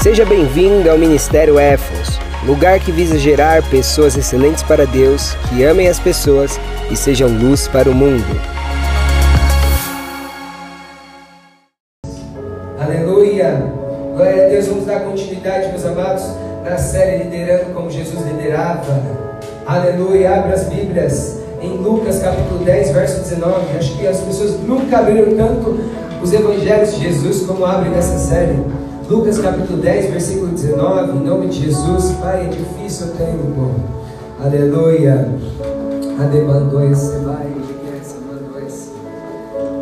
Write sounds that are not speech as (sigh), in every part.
Seja bem-vindo ao Ministério Éfos, lugar que visa gerar pessoas excelentes para Deus, que amem as pessoas e sejam luz para o mundo. Aleluia! Glória a Deus, vamos dar continuidade, meus amados, na série Liderando como Jesus liderava. Aleluia! Abre as Bíblias em Lucas capítulo 10, verso 19. Acho que as pessoas nunca abriram tanto os evangelhos de Jesus como abrem nessa série. Lucas capítulo 10, versículo 19, em nome de Jesus, Pai, é difícil eu tenho, bom. Aleluia.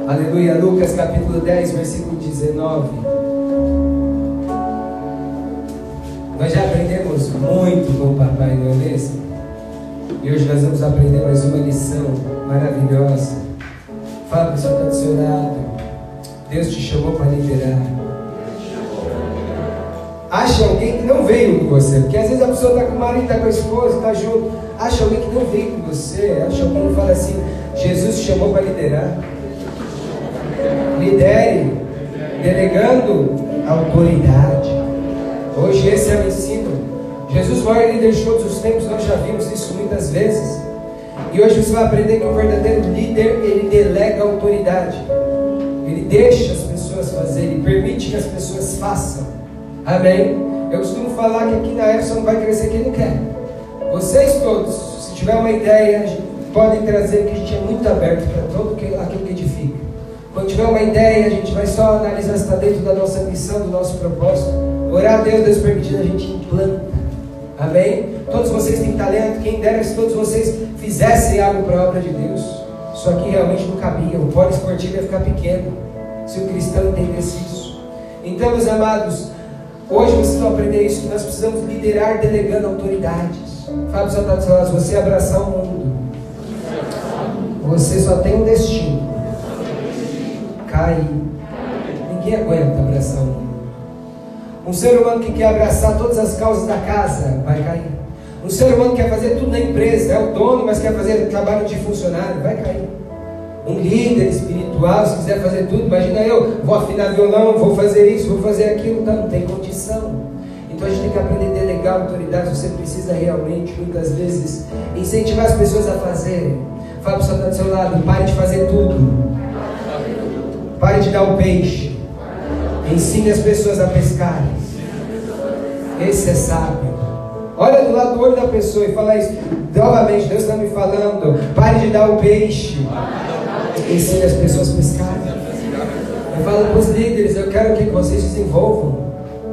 Aleluia, Lucas capítulo 10, versículo 19. Nós já aprendemos muito com o papai, não é mesmo? E hoje nós vamos aprender mais uma lição maravilhosa. Fala para o seu do seu lado. Deus te chamou para liderar. Acha alguém que não veio com você. Porque às vezes a pessoa está com o marido, está com a esposa, está junto. Acha alguém que não veio com você. Acha alguém que fala assim: Jesus te chamou para liderar. Lidere, delegando autoridade. Hoje esse é o ensino. Jesus foi líder de todos os tempos, nós já vimos isso muitas vezes. E hoje você vai aprender que o verdadeiro líder, ele delega autoridade. Ele deixa as pessoas fazerem, ele permite que as pessoas façam. Amém? Eu costumo falar que aqui na não vai crescer quem não quer. Vocês todos, se tiver uma ideia, podem trazer, que a gente é muito aberto para todo aquilo que edifica. Quando tiver uma ideia, a gente vai só analisar se está dentro da nossa missão, do nosso propósito. Orar a Deus, Deus permitindo, a gente implanta. Amém? Todos vocês têm talento, quem dera se todos vocês fizessem algo para a obra de Deus. Só que realmente não cabia, o polo esportivo ia ficar pequeno, se o cristão entendesse isso. Então, meus amados, Hoje vocês vão aprender isso, que nós precisamos liderar delegando autoridades. Fábio se você abraçar o mundo, você só tem um destino. Cair. Ninguém aguenta abraçar o mundo. Um ser humano que quer abraçar todas as causas da casa vai cair. Um ser humano que quer fazer tudo na empresa, é o dono, mas quer fazer trabalho de funcionário, vai cair um líder espiritual, se quiser fazer tudo, imagina eu, vou afinar violão, vou fazer isso, vou fazer aquilo, então não tem condição. Então a gente tem que aprender a delegar autoridade, você precisa realmente, muitas vezes, incentivar as pessoas a fazerem. Fala para o está do seu lado, pare de fazer tudo. Pare de dar o peixe. Ensine as pessoas a pescarem. Esse é sábio. Olha do lado do olho da pessoa e fala isso. Novamente, Deus está me falando. Pare de dar o peixe ensine as pessoas a pescarem. Eu falo para os líderes, eu quero que vocês desenvolvam.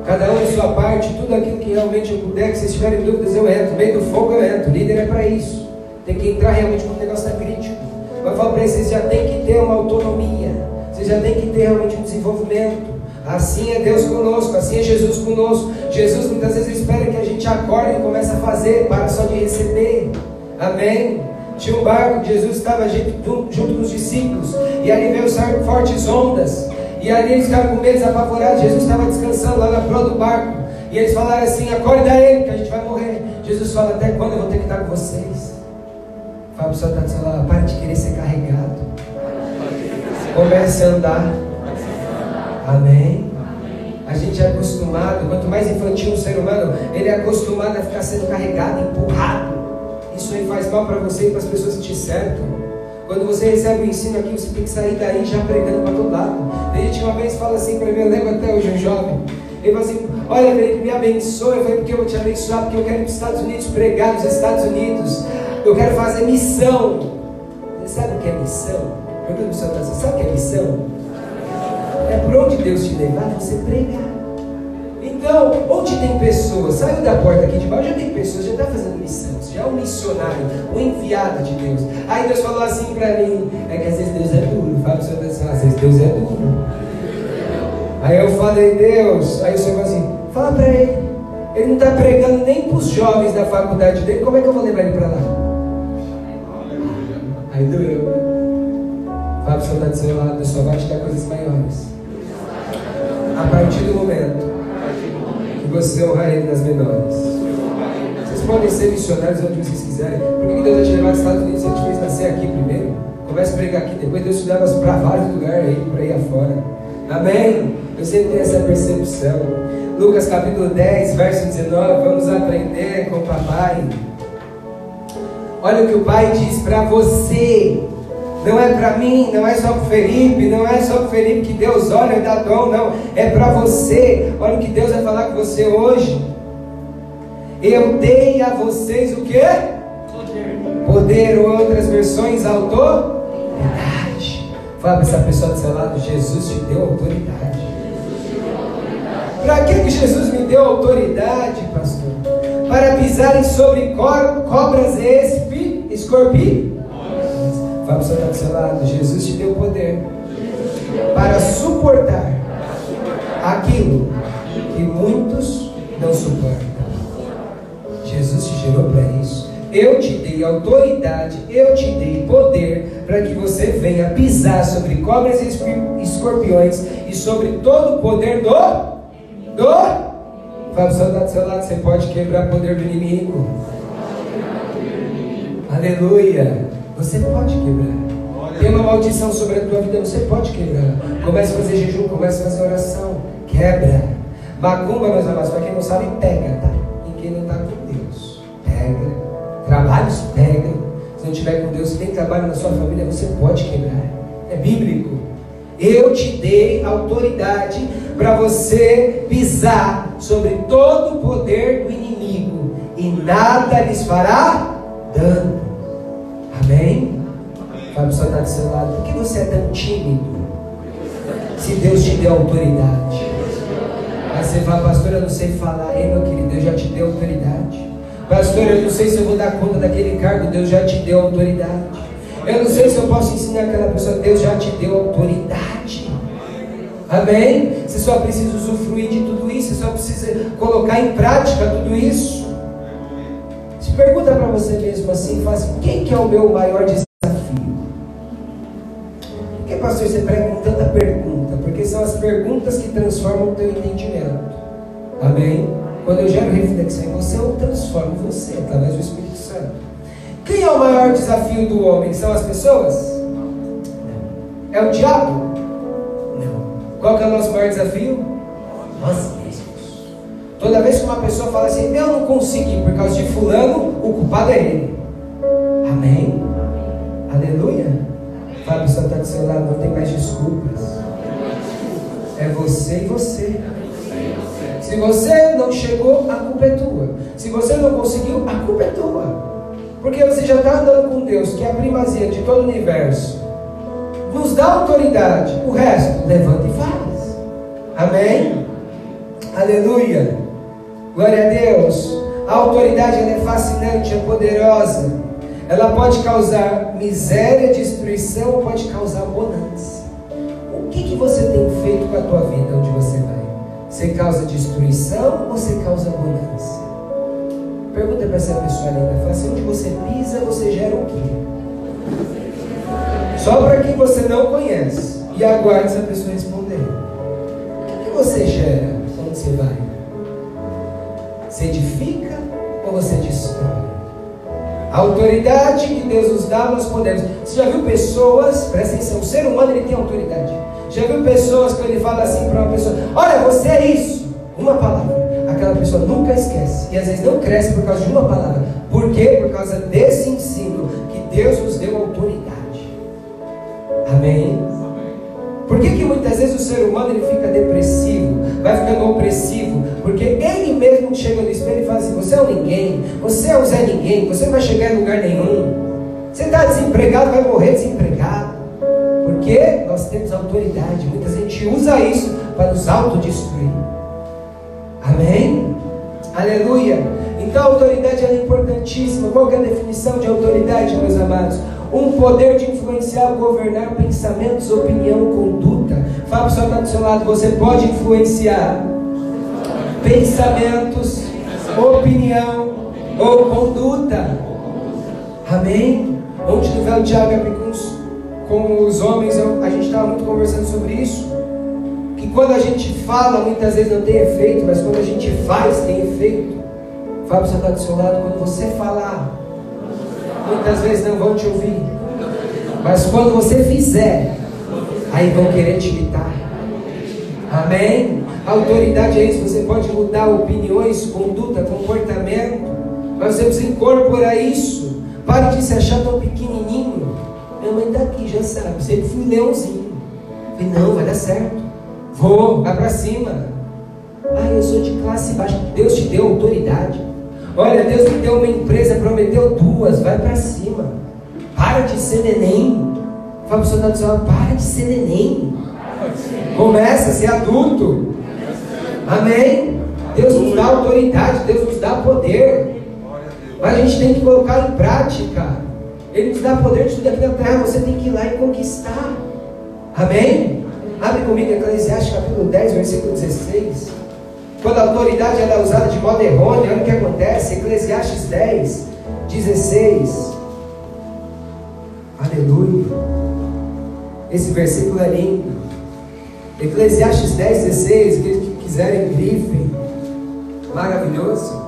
Cada um em sua parte, tudo aquilo que realmente eu puder, que vocês tiverem dúvidas, eu entro. Meio do fogo eu entro. Líder é para isso. Tem que entrar realmente quando o negócio está crítico. Mas eu falo para eles, vocês já tem que ter uma autonomia. Vocês já tem que ter realmente um desenvolvimento. Assim é Deus conosco, assim é Jesus conosco. Jesus muitas vezes espera que a gente acorde e comece a fazer, para só de receber. Amém? Tinha um barco que Jesus estava junto, junto com os discípulos. E ali veio fortes ondas. E ali eles ficaram com medo, apavorados. Jesus estava descansando lá na proa do barco. E eles falaram assim: acorda ele, que a gente vai morrer. Jesus fala: até quando eu vou ter que estar com vocês? Fala para o está lá, pare de querer ser carregado. Comece a andar. Amém. A gente é acostumado, quanto mais infantil o ser humano, ele é acostumado a ficar sendo carregado, empurrado. Isso aí faz mal para você e para as pessoas que te cercam. Quando você recebe o ensino aqui, você tem que sair daí já pregando para todo lado. A gente uma vez fala assim para mim, eu lembro até hoje um jovem. Ele falou assim: Olha, Felipe, me abençoe. Eu falei: Porque eu vou te abençoar? Porque eu quero ir para os Estados Unidos pregar nos Estados Unidos. Eu quero fazer missão. Você sabe o que é missão? Pergunta para o senhor, você sabe o que é missão? É por onde Deus te levar, você pregar. Então, onde tem pessoas, saiu da porta aqui de baixo, já tem pessoas, já está fazendo missão, já é um missionário, um enviado de Deus. Aí Deus falou assim para mim, é que às vezes Deus é duro, fala para o assim, às vezes Deus é duro. Aí eu falei, Deus, aí o senhor falou assim, fala para ele, ele não está pregando nem para os jovens da faculdade dele, como é que eu vou levar ele para lá? Aí doeu. Fala para o senhor está do seu lado, Deus só vai te dar coisas maiores. A partir do você honrar Ele nas menores. Vocês podem ser missionários onde vocês quiserem. Por que Deus vai te levar aos Estados Unidos? Ele te fez nascer aqui primeiro. Comece a pregar aqui, depois Deus te leva para vários lugares aí, por aí afora. Amém? Eu sempre tenho essa percepção. Lucas capítulo 10, verso 19, vamos aprender com o papai. Olha o que o pai diz para você. Não é para mim, não é só para Felipe, não é só para Felipe que Deus olha e dá dom, não. É para você. Olha o que Deus vai falar com você hoje. Eu dei a vocês o que? Poder. Poder, ou outras versões, autoridade. Fala para essa pessoa do seu lado, Jesus te deu autoridade. Para que, que Jesus me deu autoridade, pastor? Para pisarem sobre cobras e escorpiões. Fala para o seu do seu lado, Jesus te deu poder para suportar aquilo que muitos não suportam. Jesus te gerou para isso. Eu te dei autoridade, eu te dei poder para que você venha pisar sobre cobras e escorpiões e sobre todo o poder do. do. Fala para o seu lado, você pode quebrar o poder do inimigo. Aleluia. Você pode quebrar. Tem uma maldição sobre a tua vida, você pode quebrar. Comece a fazer jejum, comece a fazer oração. Quebra. Macumba, meus amados, para quem não sabe, pega, tá? E quem não está com Deus, pega trabalhos pegam. Se não tiver com Deus, tem trabalho na sua família, você pode quebrar. É bíblico. Eu te dei autoridade para você pisar sobre todo o poder do inimigo e nada lhes fará dano. Amém? Fala para está do seu lado, por que você é tão tímido? Se Deus te deu autoridade. Aí você fala, pastor, eu não sei falar. Ei, meu querido, Deus já te deu autoridade. Pastor, eu não sei se eu vou dar conta daquele cargo, Deus já te deu autoridade. Eu não sei se eu posso ensinar aquela pessoa, Deus já te deu autoridade. Amém? Você só precisa usufruir de tudo isso, você só precisa colocar em prática tudo isso. Pergunta para você mesmo assim, faz assim, quem que é o meu maior desafio? Por que, pastor, você prega com tanta pergunta? Porque são as perguntas que transformam o teu entendimento. Amém? Quando eu gero reflexão em você, eu transformo você através do Espírito Santo. Quem é o maior desafio do homem? São as pessoas? Não. É o diabo? Não. Qual que é o nosso maior desafio? Nós. Toda vez que uma pessoa fala assim, eu não consegui por causa de fulano, o culpado é ele. Amém? Aleluia? Fala, a pessoa está do seu lado, não tem mais desculpas. É você e você. Se você não chegou, a culpa é tua. Se você não conseguiu, a culpa é tua. Porque você já está andando com Deus, que é a primazia de todo o universo. Nos dá autoridade. O resto, levanta e faz. Amém? Aleluia. Glória a Deus. A autoridade é fascinante, é poderosa. Ela pode causar miséria, destruição, pode causar bonança. O que, que você tem feito com a tua vida onde você vai? Você causa destruição ou você causa abundância? Pergunta para essa pessoa linda. Fala assim, onde você pisa, você gera o quê? Só para quem você não conhece. E aguarde essa pessoa responder. O que, você gera quando você vai? Você edifica ou você destrói? A autoridade que Deus nos dá, nós podemos. Você já viu pessoas, presta atenção, o ser humano ele tem autoridade. Já viu pessoas que ele fala assim para uma pessoa: Olha, você é isso. Uma palavra. Aquela pessoa nunca esquece. E às vezes não cresce por causa de uma palavra. Por quê? Por causa desse ensino que Deus nos deu autoridade. Amém? Por que, que muitas vezes o ser humano ele fica depressivo, vai ficando opressivo? Porque ele mesmo chega no espelho e fala assim: Você é um ninguém, você é um Zé Ninguém, você não vai chegar em lugar nenhum. Você está desempregado, vai morrer desempregado. Porque nós temos autoridade. Muita gente usa isso para nos autodestruir. Amém? Aleluia. Então a autoridade é importantíssima. Qual é a definição de autoridade, meus amados? Um poder de influenciar, governar pensamentos, opinião, conduta. Fala para o está do seu lado, você pode influenciar pensamentos, opinião ou conduta. Amém? Onde tiver o Tiago com os homens, eu, a gente estava muito conversando sobre isso. Que quando a gente fala, muitas vezes não tem efeito, mas quando a gente faz, tem efeito. Fábio, você está do seu lado, quando você falar, muitas vezes não vão te ouvir. Mas quando você fizer, aí vão querer te imitar. Amém? Autoridade é isso. Você pode mudar opiniões, conduta, comportamento. Mas você precisa incorporar isso. Pare de se achar tão pequenininho. Minha mãe está aqui, já sabe. Sempre fui leãozinho. Falei, não, vai dar certo. Vou, vai para cima. Ah, eu sou de classe baixa. Deus te deu autoridade. Olha, Deus me deu uma empresa, prometeu duas, vai para cima. Para de ser neném. Fala para o seu para de ser neném. Começa a ser adulto. Amém? Deus nos dá autoridade, Deus nos dá poder. Mas a gente tem que colocar em prática. Ele nos dá poder de tudo aqui na terra. Você tem que ir lá e conquistar. Amém? Abre comigo Eclesiastes capítulo 10, versículo 16. Quando a autoridade é usada de modo errôneo, olha o que acontece. Eclesiastes 10, 16. Aleluia. Esse versículo é lindo. Eclesiastes 10, 16. Quiserem, grifem. Maravilhoso.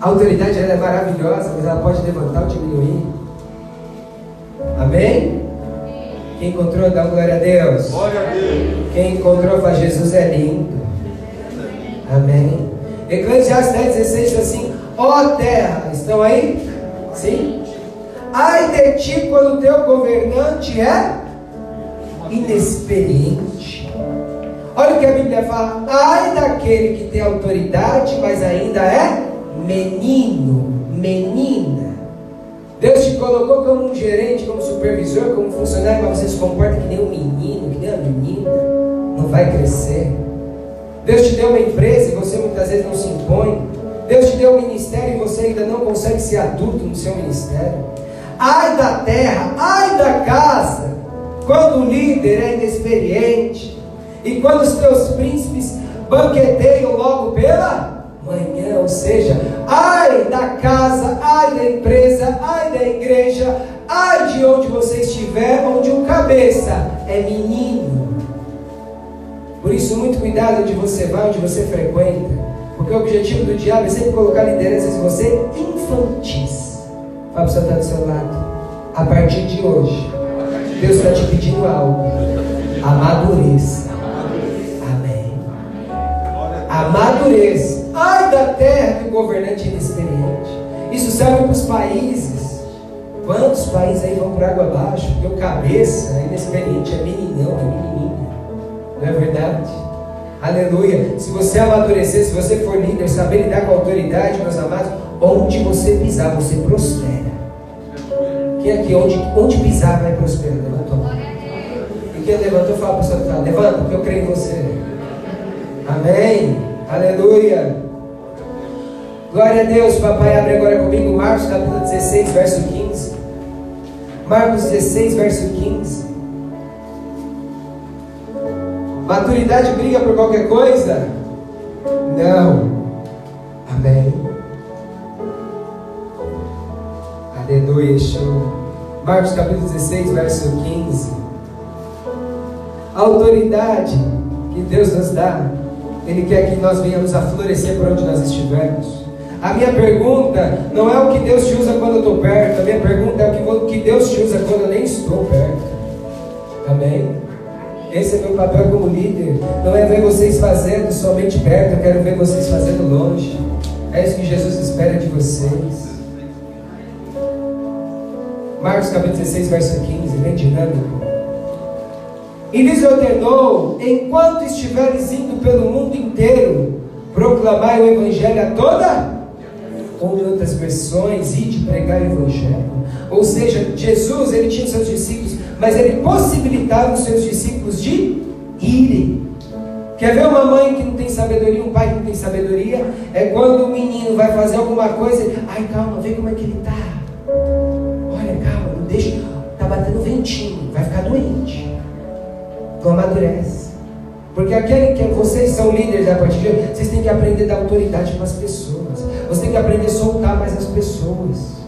A autoridade ela é maravilhosa, mas ela pode levantar ou diminuir. Amém? Quem encontrou, dá glória a Deus. Glória a Deus. Quem encontrou, fala, Jesus é lindo. Amém. Eclesiastes 10, 16 diz assim: Ó oh, terra, estão aí? Sim? Ai de ti quando teu governante é inexperiente. Que a Bíblia fala: Ai daquele que tem autoridade, mas ainda é menino, menina. Deus te colocou como um gerente, como supervisor, como funcionário, mas você se comporta que nem um menino, que nem uma menina, não vai crescer. Deus te deu uma empresa e você muitas vezes não se impõe. Deus te deu um ministério e você ainda não consegue ser adulto no seu ministério. Ai da terra, ai da casa, quando o líder é inexperiente e quando os teus príncipes banqueteiam logo pela manhã, ou seja, ai da casa, ai da empresa, ai da igreja, ai de onde você estiver, onde o cabeça é menino. Por isso, muito cuidado onde você vai, onde você frequenta, porque o objetivo do diabo é sempre colocar lideranças em você infantis. Fala para o sentar do seu lado. A partir de hoje, Deus está te pedindo algo. Amadureça. Amém. Amadureça. Ai da terra que o governante é inexperiente. Isso serve para os países. Quantos países aí vão por água abaixo? Porque o cabeça é inexperiente, é meninão, é menininha. Não é verdade? Aleluia. Se você amadurecer, se você for líder, saber lidar com a autoridade, meus amados, onde você pisar, você prospera. Quem aqui, onde, onde pisar, vai prosperar? Levantou. E quem levantou, fala para o seu levanta, porque eu creio em você. Amém. Aleluia. Glória a Deus, papai. Abre agora comigo Marcos capítulo 16, verso 15. Marcos 16, verso 15. Maturidade briga por qualquer coisa? Não. Amém. Aleluia. Show. Marcos capítulo 16, verso 15. A autoridade que Deus nos dá, Ele quer que nós venhamos a florescer por onde nós estivermos. A minha pergunta não é o que Deus te usa quando eu estou perto, a minha pergunta é o que Deus te usa quando eu nem estou perto. Amém? Esse é meu papel como líder. Não é ver vocês fazendo somente perto, eu quero ver vocês fazendo longe. É isso que Jesus espera de vocês. Marcos capítulo 16, verso 15, bem dinâmico. E lhes ordenou, enquanto estiveres indo pelo mundo inteiro, proclamai o Evangelho a toda, ou em outras versões, e de pregar o Evangelho. Ou seja, Jesus, ele tinha seus discípulos, mas ele possibilitava os seus discípulos de irem. Quer ver uma mãe que não tem sabedoria, um pai que não tem sabedoria? É quando o menino vai fazer alguma coisa, ai calma, vê como é que ele está. Olha, calma, não deixa, tá batendo ventinho, vai ficar doente. Então amadurece. Porque aquele que vocês são líderes a partir de hoje, vocês têm que aprender a dar autoridade para as pessoas. Você tem que aprender a soltar mais as pessoas.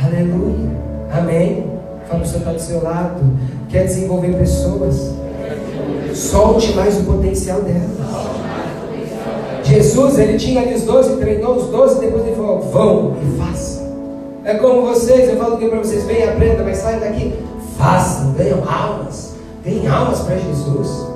Aleluia. Amém. Fala para o está do seu lado. Quer desenvolver pessoas? Solte mais o potencial delas. Jesus, ele tinha ali os 12, treinou os 12, depois ele falou: vão e façam. É como vocês, eu falo aqui para vocês: venham, aprenda, mas saiam daqui, façam, ganham almas. Ganhem almas para Jesus.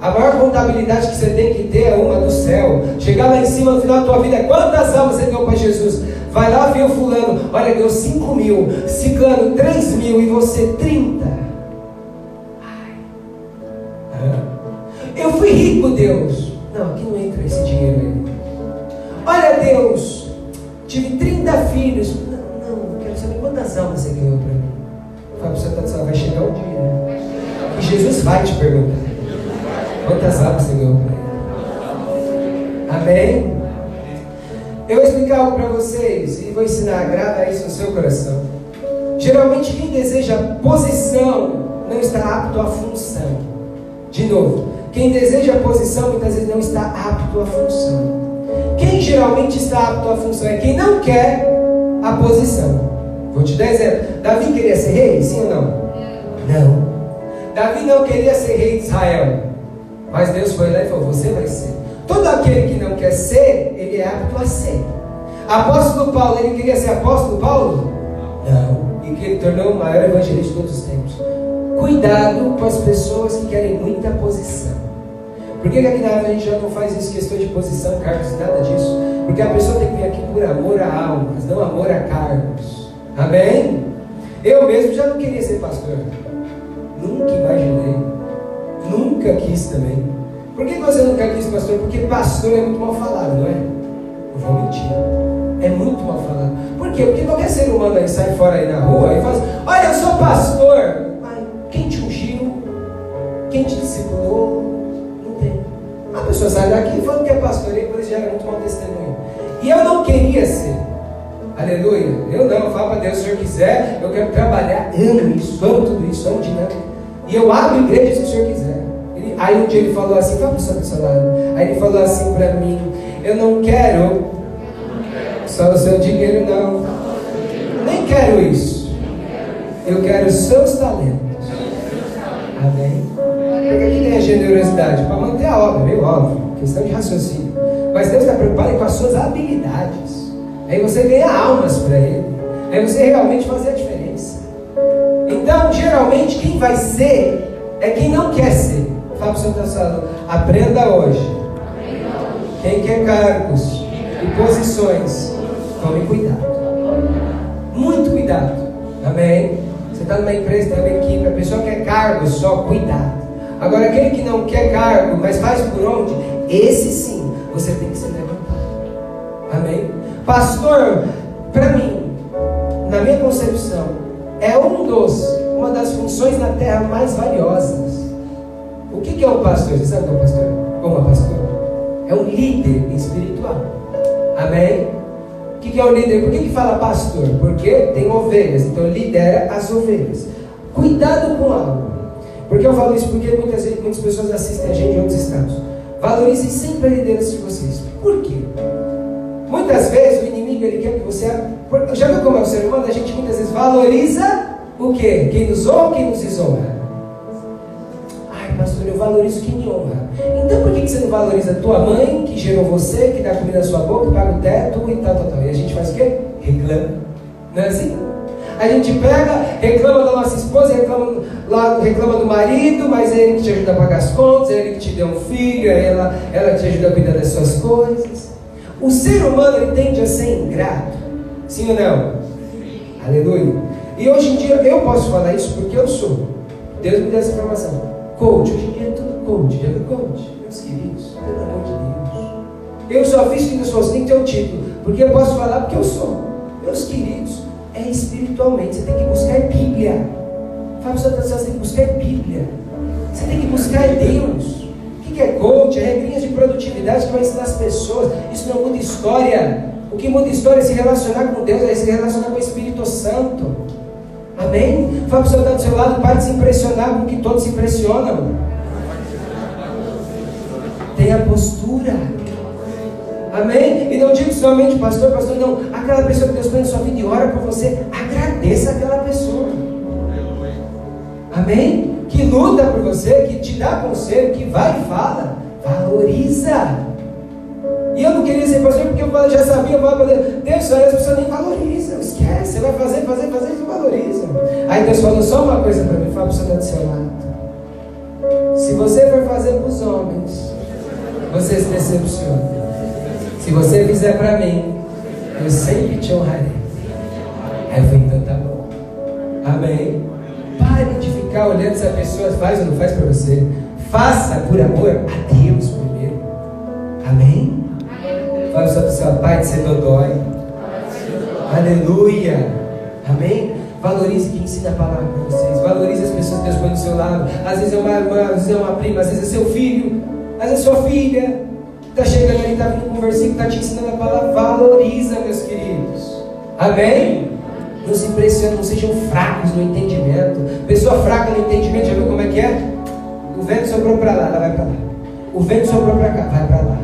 A maior contabilidade que você tem que ter é uma do céu. Chegar lá em cima no final da tua vida quantas almas você deu para Jesus? Vai lá ver o fulano, olha, deu 5 mil, ciclano 3 mil e você 30. Eu fui rico, Deus. Não, aqui não entra esse dinheiro. Olha, Deus, tive 30 filhos. Não, não, quero saber quantas almas você ganhou para mim. Você, tá vai chegar o dia, né? Jesus vai te perguntar. Quantas almas você ganhou? Amém? Eu vou explicar algo para vocês e vou ensinar, grava isso no seu coração. Geralmente quem deseja posição não está apto à função. De novo, quem deseja posição muitas vezes não está apto à função. Quem geralmente está apto à função é quem não quer a posição. Vou te dar exemplo. Davi queria ser rei? Sim ou não? Não. Davi não queria ser rei de Israel. Mas Deus foi lá e falou: Você vai ser. Todo aquele que não quer ser, ele é apto a ser. Apóstolo Paulo, ele queria ser apóstolo Paulo? Não. E que ele tornou o maior evangelista de todos os tempos. Cuidado com as pessoas que querem muita posição. Por que, aqui na Árvore a gente já não faz isso, questão de posição, cargos, nada disso? Porque a pessoa tem que vir aqui por amor a almas, não amor a cargos. Amém? Eu mesmo já não queria ser pastor. Nunca imaginei. Nunca quis também. Por que você nunca quis, pastor? Porque pastor é muito mal falado, não é? Eu vou mentir. É muito mal falado. Por quê? Porque qualquer ser humano aí sai fora aí na rua e fala assim, olha, eu sou pastor. Mas quem te ungiu? Quem te discipulou? Não tem. A pessoa sai daqui falando que é pastor e depois gera muito mau testemunho. E eu não queria ser. Aleluia. Eu não, falo para Deus, se o Senhor quiser, eu quero trabalhar. Amo isso, amo tudo isso, amo dinâmica. E eu abro igreja se o Senhor quiser. Ele, aí um dia ele falou assim, fala para o seu salário. Aí ele falou assim para mim, eu não quero só o seu dinheiro não. Nem quero isso. Eu quero os seus talentos. Amém? Porque aqui tem a generosidade para manter a obra, meio óbvio, questão de raciocínio. Mas Deus está preocupado com as suas habilidades. Aí você ganha almas para Ele. Aí você realmente fazer a diferença. Então, geralmente, quem vai ser é quem não quer ser. Fala para o seu salão, aprenda hoje. Quem quer cargos e posições, tome cuidado. Muito cuidado. Amém? Você está numa empresa, tem uma equipe, a pessoa quer cargo, só cuidado. Agora, aquele que não quer cargo, mas faz por onde, esse sim, você tem que se levantar. Amém? Pastor, para mim, na minha concepção, é um dos, uma das funções na terra mais valiosas. O que, é o pastor? Você sabe o que é o pastor? Como é pastor? É um líder espiritual. Amém? O que, é o líder? Por que, fala pastor? Porque tem ovelhas, então lidera as ovelhas. Cuidado com algo. Porque eu falo isso porque muitas, vezes, muitas pessoas assistem a gente em outros estados. Valorizem sempre a liderança de vocês. Por quê? Muitas vezes o inimigo ele quer que você. Já viu como é o ser humano? A gente muitas vezes valoriza o quê? Quem nos honra ou quem nos desonra? Ai, pastor, eu valorizo quem me honra. Então por que você não valoriza tua mãe, que gerou você, que dá comida na sua boca, que paga o teto e tal, tal, tal? E a gente faz o quê? Reclama. Não é assim? A gente pega, reclama da nossa esposa, reclama, reclama do marido, mas é ele que te ajuda a pagar as contas, é ele que te deu um filho, é ela, ela que te ajuda a cuidar das suas coisas. O ser humano ele tende a ser ingrato. Sim ou não? Aleluia. E hoje em dia eu posso falar isso porque eu sou. Deus me deu essa informação. Coach, hoje em dia é tudo coach. Viu coach? Meus queridos, pelo amor de Deus. Eu só fiz que fosse nem ter o título. Porque eu posso falar porque eu sou. Meus queridos, é espiritualmente. Você tem que buscar Bíblia. Fala para você tem que buscar Bíblia. Você tem que buscar Deus que é coach? É regrinhas de produtividade que vai ensinar as pessoas. Isso não muda história. O que muda história é se relacionar com Deus, é se relacionar com o Espírito Santo. Amém? Fala para o estar do seu lado, pare de se impressionar com o que todos se impressionam. Tenha postura. Amém? E não digo somente pastor, pastor, não. Aquela pessoa que Deus põe na sua vida e ora por você, agradeça aquela pessoa. Amém? que luta por você, que te dá conselho, que vai e fala, valoriza. E eu não queria ser pastor porque eu já sabia, eu falava Deus, as pessoas nem valorizam, esquece, você vai fazer, fazer, fazer e não valoriza. Aí Deus falou só uma coisa para mim, fala para você estar do seu lado. Se você for fazer para os homens, você se decepciona. Se você fizer para mim, eu sempre te honrarei. Aí eu falei, então tá bom. Amém. Pare de ficar olhando se a pessoa faz ou não faz para você. Faça por amor a Deus primeiro. Amém? Fala só para o seu pai de ser dodói. Aleluia. Amém? Valorize quem ensina a palavra para vocês. Valorize as pessoas que Deus põe do seu lado. Às vezes é uma irmã, às vezes é uma prima, às vezes é seu filho, às vezes é sua filha. Está chegando ali, está vindo com um está te ensinando a palavra. Valoriza, meus queridos. Amém? Não se impressionem, não sejam fracos no entendimento. Pessoa fraca no entendimento, já viu como é que é? O vento soprou para lá, ela vai para lá. O vento soprou para cá, vai para lá.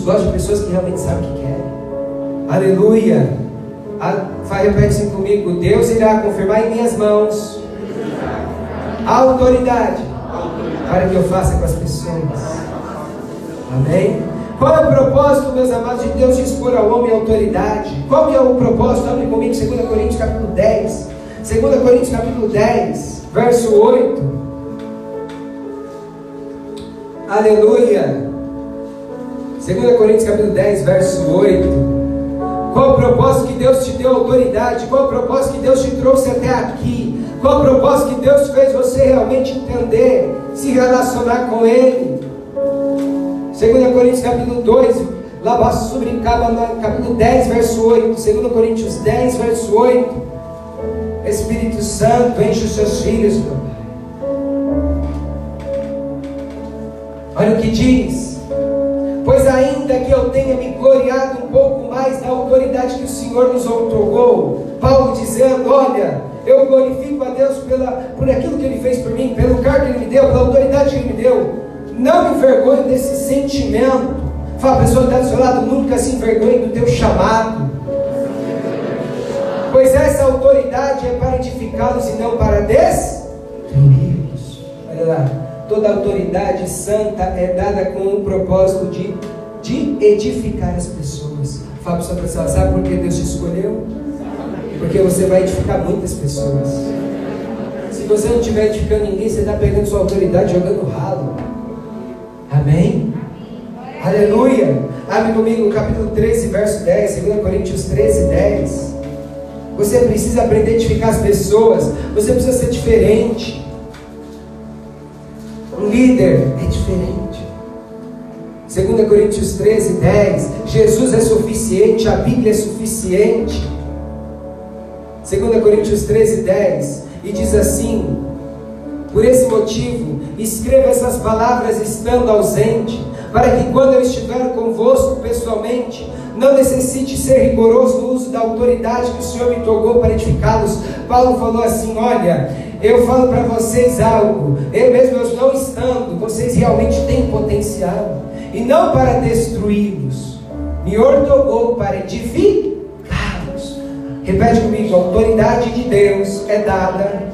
Jesus gosta de pessoas que realmente sabem o que querem. Aleluia. Repete assim comigo. Deus irá confirmar em minhas mãos a autoridade para que eu faça com as pessoas. Amém? Qual é o propósito, meus amados, de Deus expor ao homem autoridade? Qual que é o propósito? Abre comigo 2 Coríntios capítulo 10. 2 Coríntios capítulo 10, verso 8. Aleluia. 2 Coríntios capítulo 10, verso 8. Qual o propósito que Deus te deu autoridade? Qual o propósito que Deus te trouxe até aqui? Qual o propósito que Deus fez você realmente entender, se relacionar com Ele? 2 Coríntios capítulo 2, lá sobre capítulo 10, verso 8. 2 Coríntios 10, verso 8. Espírito Santo, enche os seus filhos, meu. Olha o que diz. Pois ainda que eu tenha me gloriado um pouco mais da autoridade que o Senhor nos outorgou, Paulo dizendo: Olha, eu glorifico a Deus pela, por aquilo que Ele fez por mim, pelo cargo que Ele me deu, pela autoridade que Ele me deu. Não me envergonhe desse sentimento. Fala, a pessoa que está do seu lado, nunca se envergonhe do teu chamado. Pois essa autoridade é para edificá-los e não para destruí-los. Olha lá toda autoridade santa é dada com o propósito de, de edificar as pessoas. Sua pessoa, sabe por que Deus te escolheu? Porque você vai edificar muitas pessoas. Se você não estiver edificando ninguém, você está pegando sua autoridade jogando ralo. Amém? Aleluia! Abre comigo capítulo 13, verso 10, 2 Coríntios 13, 10. Você precisa aprender a edificar as pessoas. Você precisa ser diferente. Líder é diferente. 2 Coríntios 13, 10. Jesus é suficiente, a Bíblia é suficiente. 2 Coríntios 13, 10. E diz assim: Por esse motivo, escreva essas palavras estando ausente, para que quando eu estiver convosco pessoalmente, não necessite ser rigoroso no uso da autoridade que o Senhor me tocou para edificá-los. Paulo falou assim: Olha, eu falo para vocês algo, eu mesmo eu não estando, vocês realmente têm potencial, e não para destruí-los, me ortogou para edificá-los. Repete comigo: a autoridade de Deus é dada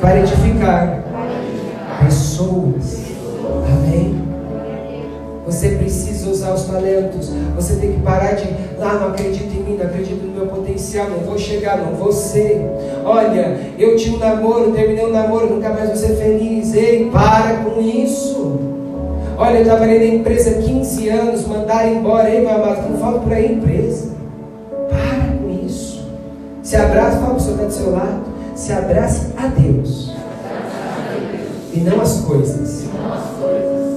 para edificar pessoas. Amém? Você precisa usar os talentos. Você tem que parar de, ah, não acredito em mim, não acredito no meu potencial, não vou chegar, não vou ser. Olha, eu tinha um namoro, terminei um namoro, nunca mais vou ser feliz. Ei, para com isso. Olha, eu trabalhei na empresa 15 anos, mandaram embora. Ei, meu amado, não fala por aí empresa. Para com isso. Se abraça, fala para o senhor está do seu lado. Se abrace a Deus. E não as coisas.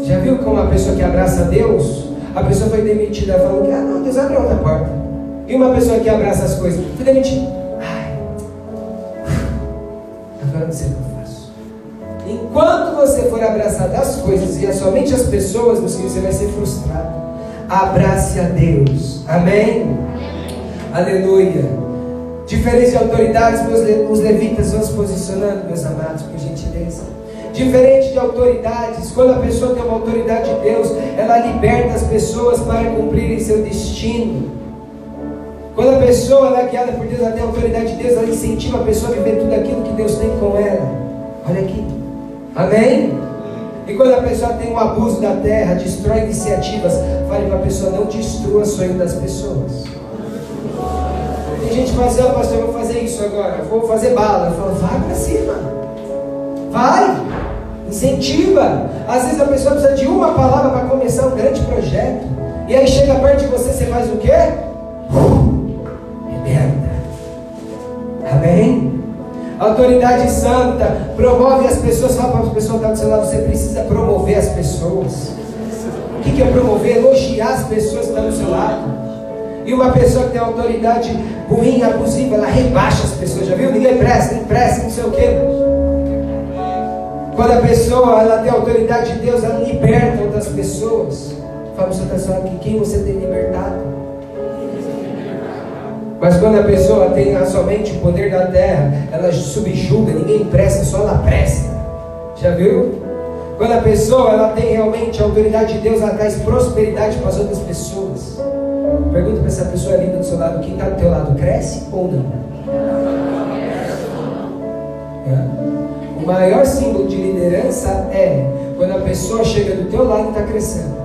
Já viu como a pessoa que abraça a Deus, a pessoa foi demitida falando que, ah, não, Deus abriu outra porta. E uma pessoa que abraça as coisas, foi demitida. Ai, (sighs) agora não sei o que eu faço. Enquanto você for abraçado as coisas e somente as pessoas, meu filho, você vai ser frustrado. Abrace a Deus. Amém? Aleluia. Diferentes autoridades, os levitas vão se posicionando, meus amados, por gentileza. Diferente de autoridades, quando a pessoa tem uma autoridade de Deus, ela liberta as pessoas para cumprirem seu destino. Quando a pessoa ela é guiada por Deus, ela tem a autoridade de Deus, ela incentiva a pessoa a viver tudo aquilo que Deus tem com ela. Olha aqui. Amém? E quando a pessoa tem um abuso da terra, destrói iniciativas, fale para a pessoa, não destrua o sonho das pessoas. Tem gente que fala assim, oh, pastor, eu vou fazer isso agora, vou fazer bala. Eu falo, vai para cima. Vai! Incentiva. Às vezes a pessoa precisa de uma palavra para começar um grande projeto. E aí chega perto de você, você faz o quê? Liberta. Amém? Autoridade santa promove as pessoas. Fala para as pessoas que estão do seu lado, você precisa promover as pessoas. O que é promover? Elogiar as pessoas que estão do seu lado. E uma pessoa que tem autoridade ruim, abusiva, ela rebaixa as pessoas. Já viu? Ninguém presta, nem presta, não sei o quê. Quando a pessoa ela tem a autoridade de Deus, ela liberta outras pessoas. Fala para o seu pessoal que quem você tem libertado. Mas quando a pessoa tem somente o poder da terra, ela subjuga, ninguém presta, só ela presta. Já viu? Quando a pessoa ela tem realmente a autoridade de Deus, ela traz prosperidade para as outras pessoas. Pergunta para essa pessoa linda do seu lado: quem está do teu lado cresce ou não? É. O maior símbolo de liderança é quando a pessoa chega do teu lado e está crescendo.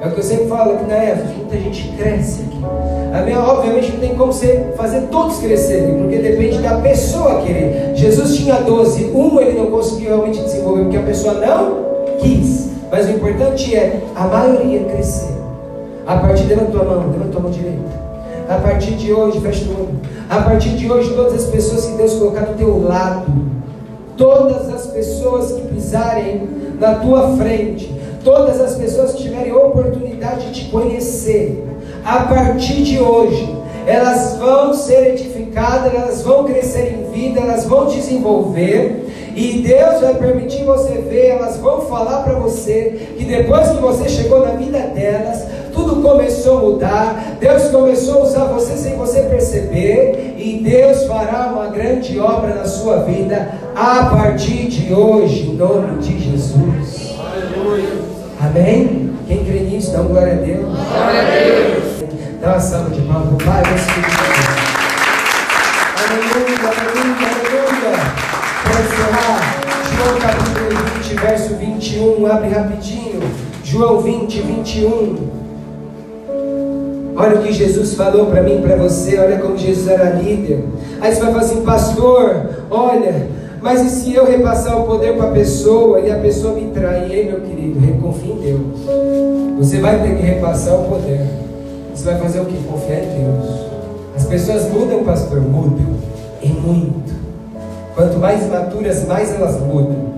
É o que eu sempre falo aqui na EFA, muita gente cresce aqui. A minha, obviamente, não tem como você fazer todos crescerem, porque depende da pessoa querer. Jesus tinha 12, um ele não conseguiu realmente desenvolver, porque a pessoa não quis. Mas o importante é a maioria crescer. A partir levanta tua mão, levanta tua mão direita. A partir de hoje, fecha o olho. A partir de hoje, todas as pessoas que Deus colocar do teu lado, todas as pessoas que pisarem na tua frente, todas as pessoas que tiverem oportunidade de te conhecer, a partir de hoje, elas vão ser edificadas, elas vão crescer em vida, elas vão desenvolver, e Deus vai permitir você ver, elas vão falar para você que depois que você chegou na vida delas, tudo começou a mudar, Deus começou a usar você sem você perceber, e Deus fará uma grande obra na sua vida a partir de hoje, em nome de Jesus. Aleluia. Amém? Quem crê nisso, dá glória a Deus. Glória a Deus. Dá uma salva de palmas para o Pai, vamos Aleluia, aleluia, aleluia. Para encerrar, João capítulo 20, verso 21, abre rapidinho. João 20, 21. Olha o que Jesus falou para mim, para você. Olha como Jesus era líder. Aí você vai falar assim, pastor, olha, mas e se eu repassar o poder para a pessoa e a pessoa me trair? Meu querido, confia em Deus. Você vai ter que repassar o poder. Você vai fazer o que? Confiar em Deus. As pessoas mudam, pastor? Mudam. E muito. Quanto mais maturas, mais elas mudam.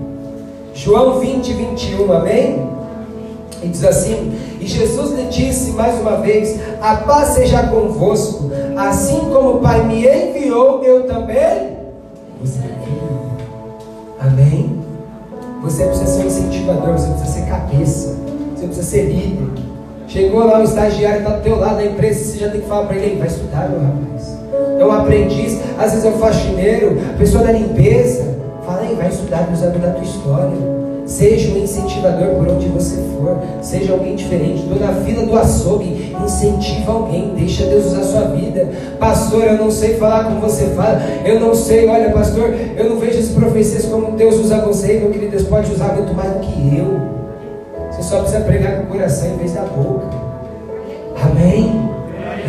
João 20, 21, amém? E diz assim: E Jesus lhe disse mais uma vez: A paz seja convosco, assim como o Pai me enviou, eu também vos envio. Amém? Você precisa ser um incentivador, você precisa ser cabeça, você precisa ser líder. Chegou lá um estagiário, está do teu lado da empresa, você já tem que falar para ele: vai estudar, meu rapaz. É um aprendiz, às vezes é um faxineiro, pessoa da limpeza. Fala aí, vai estudar, nos saber da tua história. Seja um incentivador por onde você for. Seja alguém diferente. Estou na fila do açougue. Incentiva alguém. Deixa Deus usar a sua vida. Pastor, eu não sei falar como você fala. Eu não sei. Olha, pastor, eu não vejo as profecias como Deus usa você. Meu querido, Deus pode usar muito mais do que eu. Você só precisa pregar com o coração em vez da boca. Amém?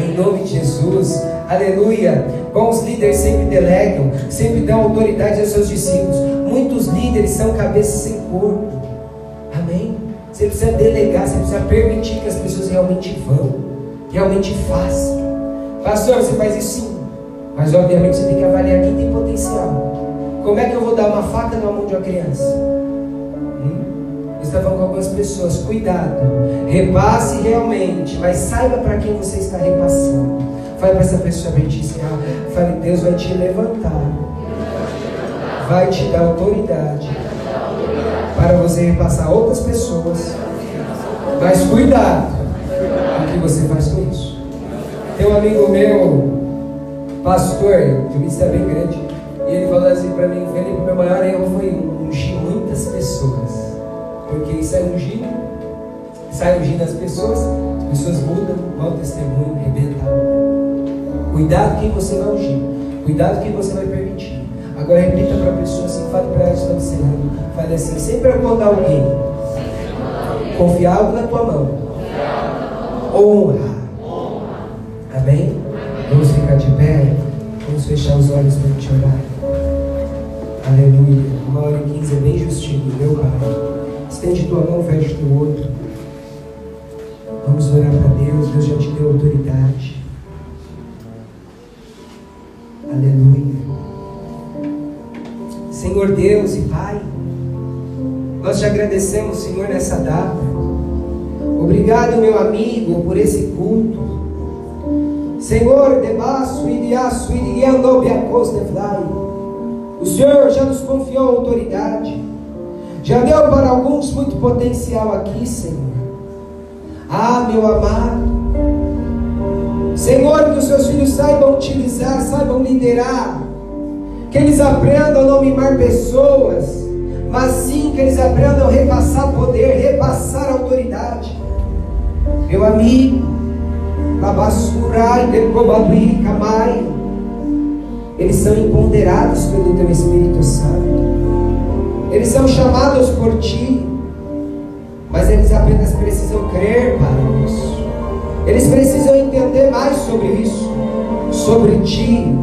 Em nome de Jesus. Aleluia. Bons líderes sempre delegam, sempre dão autoridade aos seus discípulos. Muitos líderes são cabeças sem corpo. Amém? Você precisa delegar, você precisa permitir que as pessoas realmente vão, realmente façam. Pastor, você faz isso sim. Mas obviamente você tem que avaliar quem tem potencial. Como é que eu vou dar uma faca na mão de uma criança? Hum? Está falando com algumas pessoas, cuidado, repasse realmente, mas saiba para quem você está repassando. Fale para essa pessoa bem te ensinar. Fale, Deus vai te levantar. Vai te dar autoridade. Para você repassar outras pessoas. Mas cuidado o que você faz com isso. Tem um amigo meu, pastor, de ministro é bem grande. E ele falou assim para mim, Felipe, meu maior erro foi ungir muitas pessoas. Porque sai ungindo, sai ungindo as pessoas, as pessoas mudam, mau testemunho, arrebentam. Cuidado quem você vai ungir. Cuidado quem você vai permitir. Agora repita para a pessoa assim, fale para ela, estamos encerrando. Fale assim, sempre quando alguém confiar algo na tua mão, honra. Amém? Vamos ficar de pé. Vamos fechar os olhos para te orar. Aleluia. Uma hora e quinze é bem justinho, meu Pai. Estende tua mão, fecha teu outro. Agradecemos, Senhor, nessa data. Obrigado, meu amigo, por esse culto. Senhor, debaixo de fly. O Senhor já nos confiou autoridade. Já deu para alguns muito potencial aqui, Senhor. Ah, meu amado. Senhor, que os seus filhos saibam utilizar, saibam liderar. Que eles aprendam a não mimar pessoas, mas sim que eles aprendam a repassar poder, repassar autoridade. Meu amigo, Labassurai, Decobaduí, Camai, eles são empoderados pelo Teu Espírito Santo. Eles são chamados por Ti, mas eles apenas precisam crer para isso. Eles precisam entender mais sobre isso, sobre Ti.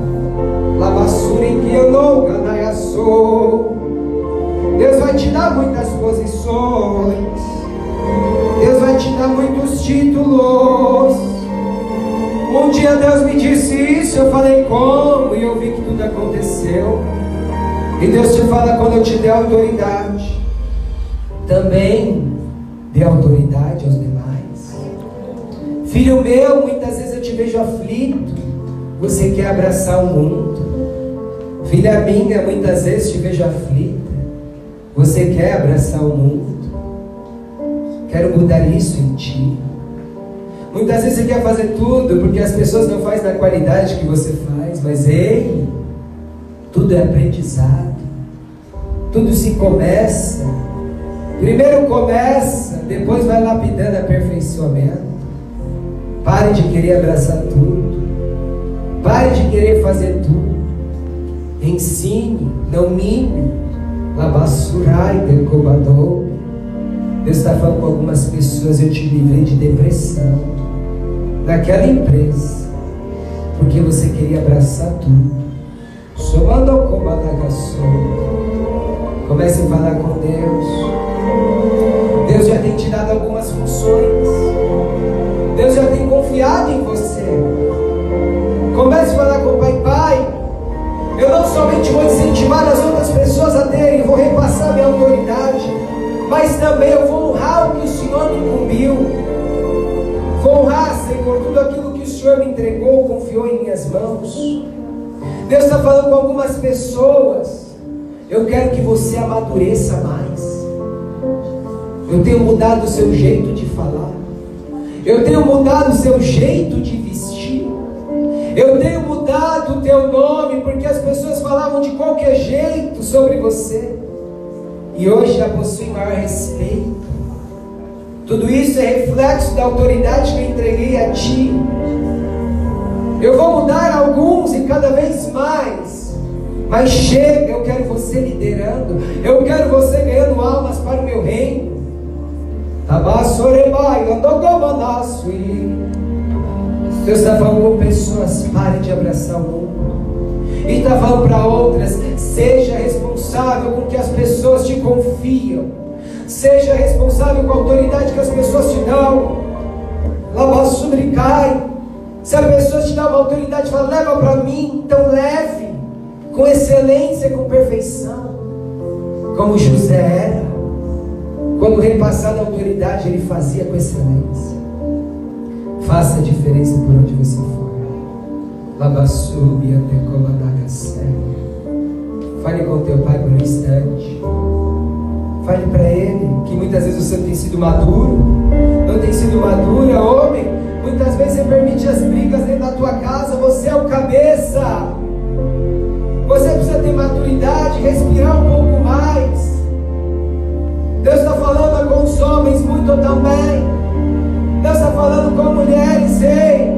Lavassura em que. Deus vai te dar muitas posições. Deus vai te dar muitos títulos. Um dia Deus me disse isso, eu falei como, e eu vi que tudo aconteceu. E Deus te fala quando eu te der autoridade, também dê autoridade aos demais. Filho meu, muitas vezes eu te vejo aflito, você quer abraçar o mundo. Filha minha, muitas vezes te vejo aflita, você quer abraçar o mundo. Quero mudar isso em ti. Muitas vezes você quer fazer tudo porque as pessoas não fazem na qualidade que você faz, mas ei, tudo é aprendizado. Tudo se começa. Primeiro começa, depois vai lapidando aperfeiçoamento. Pare de querer abraçar tudo. Pare de querer fazer tudo. Ensine, não mime. Labassurai del cobador. Deus está falando com algumas pessoas, eu te livrei de depressão. Naquela empresa. Porque você queria abraçar tudo. Somando Comece a falar com Deus. Deus já tem te dado algumas funções. Deus já tem confiado em você. Comece a falar com o Pai, Pai. Eu não somente vou incentivar as outras pessoas a terem, vou repassar minha autoridade, mas também eu vou honrar o que o Senhor me incumbiu. Vou honrar, Senhor, tudo aquilo que o Senhor me entregou, confiou em minhas mãos. Deus está falando com algumas pessoas. Eu quero que você amadureça mais. Eu tenho mudado o seu jeito de falar. Eu tenho mudado o seu jeito de mudado o teu nome porque as pessoas falavam de qualquer jeito sobre você. E hoje já possui maior respeito. Tudo isso é reflexo da autoridade que eu entreguei a ti. Eu vou mudar alguns e cada vez mais. Mas chega, eu quero você liderando. Eu quero você ganhando almas para o meu reino. Deus está falando com pessoas, pare de abraçar o mundo. E está falando para outras, seja responsável com que as pessoas te confiam. Seja responsável com a autoridade que as pessoas te dão. Labassubricai. Se a pessoa te dá uma autoridade fala, leva para mim, então leve, com excelência, com perfeição, como José era. Quando repassado a autoridade, ele fazia com excelência. Faça a diferença por onde você for. Labassubia Fale com teu pai por um instante. Fale para ele que muitas vezes você não tem sido maduro, não tem sido madura, homem Muitas vezes você permite as brigas dentro da tua casa, você é o cabeça. Você precisa ter maturidade, respirar um pouco mais. Deus está falando com os homens muito também. Deus está falando com mulheres, ei.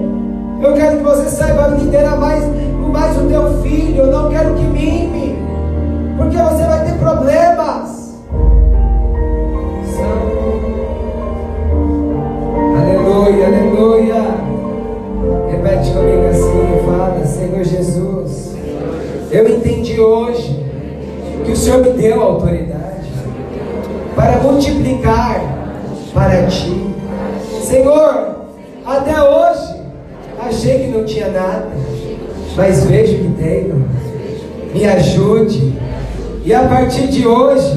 Eu quero que você saiba liderar mais, mais o teu filho. Eu não quero que mime. Porque você vai ter problemas. partir de hoje,